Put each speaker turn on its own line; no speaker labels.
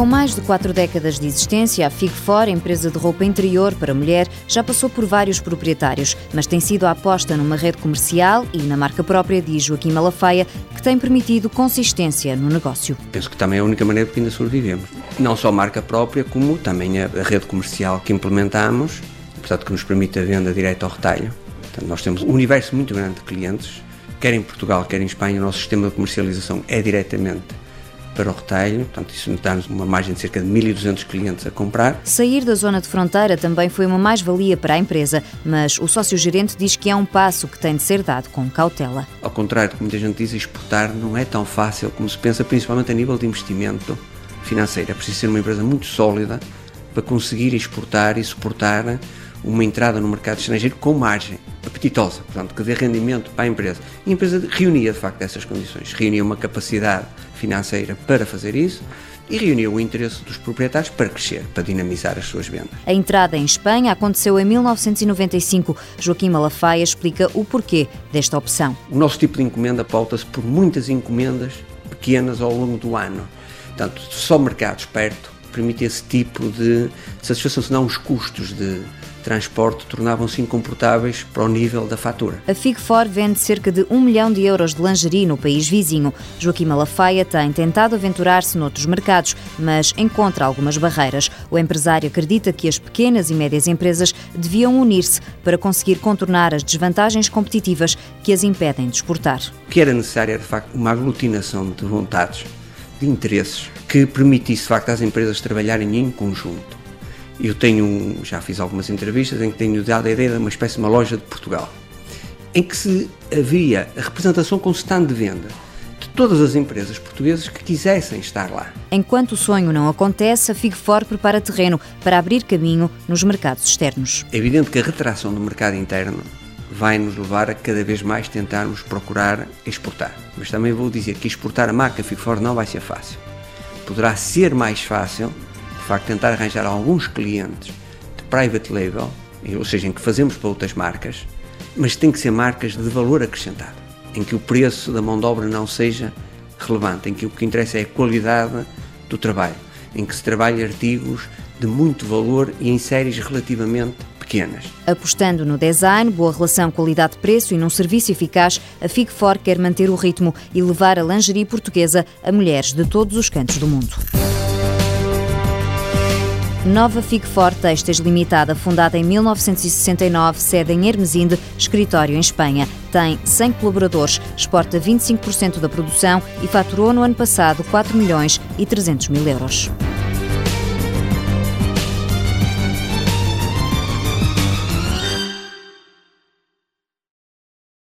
Com mais de quatro décadas de existência, a Fig For, empresa de roupa interior para mulher, já passou por vários proprietários, mas tem sido a aposta numa rede comercial e na marca própria de Joaquim Malafaia que tem permitido consistência no negócio.
Penso que também é a única maneira que ainda sobrevivemos. Não só a marca própria, como também a rede comercial que implementamos, portanto que nos permite a venda direta ao retalho. Portanto, nós temos um universo muito grande de clientes, quer em Portugal, quer em Espanha, o nosso sistema de comercialização é diretamente para o retalho, portanto isso dá-nos uma margem de cerca de 1.200 clientes a comprar.
Sair da zona de fronteira também foi uma mais-valia para a empresa, mas o sócio-gerente diz que é um passo que tem de ser dado com cautela.
Ao contrário do que muita gente diz, exportar não é tão fácil como se pensa, principalmente a nível de investimento financeiro. É preciso ser uma empresa muito sólida para conseguir exportar e suportar uma entrada no mercado estrangeiro com margem apetitosa, portanto, que dê rendimento para a empresa. E a empresa reunia, de facto, essas condições. Reunia uma capacidade financeira para fazer isso e reuniu o interesse dos proprietários para crescer, para dinamizar as suas vendas.
A entrada em Espanha aconteceu em 1995. Joaquim Malafaia explica o porquê desta opção.
O nosso tipo de encomenda pauta-se por muitas encomendas pequenas ao longo do ano. Portanto, só mercados perto permite esse tipo de satisfação, senão os custos de transporte tornavam-se incomportáveis para o nível da fatura.
A Figfor vende cerca de um milhão de euros de lingerie no país vizinho. Joaquim Malafaia tem tentado aventurar-se noutros mercados, mas encontra algumas barreiras. O empresário acredita que as pequenas e médias empresas deviam unir-se para conseguir contornar as desvantagens competitivas que as impedem de exportar.
O que era necessário era, de facto, uma aglutinação de vontades, de interesses, que permitisse, de facto, às empresas trabalharem em conjunto eu tenho, já fiz algumas entrevistas em que tenho dado a ideia de uma espécie de uma loja de Portugal, em que se havia a representação com stand de venda de todas as empresas portuguesas que quisessem estar lá.
Enquanto o sonho não acontece, a Figfor prepara terreno para abrir caminho nos mercados externos.
É evidente que a retração do mercado interno vai nos levar a cada vez mais tentarmos procurar exportar. Mas também vou dizer que exportar a marca Figfor não vai ser fácil. Poderá ser mais fácil facto, tentar arranjar alguns clientes de private label, ou seja, em que fazemos para outras marcas, mas tem que ser marcas de valor acrescentado, em que o preço da mão de obra não seja relevante, em que o que interessa é a qualidade do trabalho, em que se trabalha artigos de muito valor e em séries relativamente pequenas.
Apostando no design, boa relação qualidade-preço e num serviço eficaz, a Figfor quer manter o ritmo e levar a lingerie portuguesa a mulheres de todos os cantos do mundo. Nova Figfor Textas Limitada, fundada em 1969, sede em Hermesinde, escritório em Espanha. Tem 100 colaboradores, exporta 25% da produção e faturou no ano passado 4 milhões e 300 mil euros.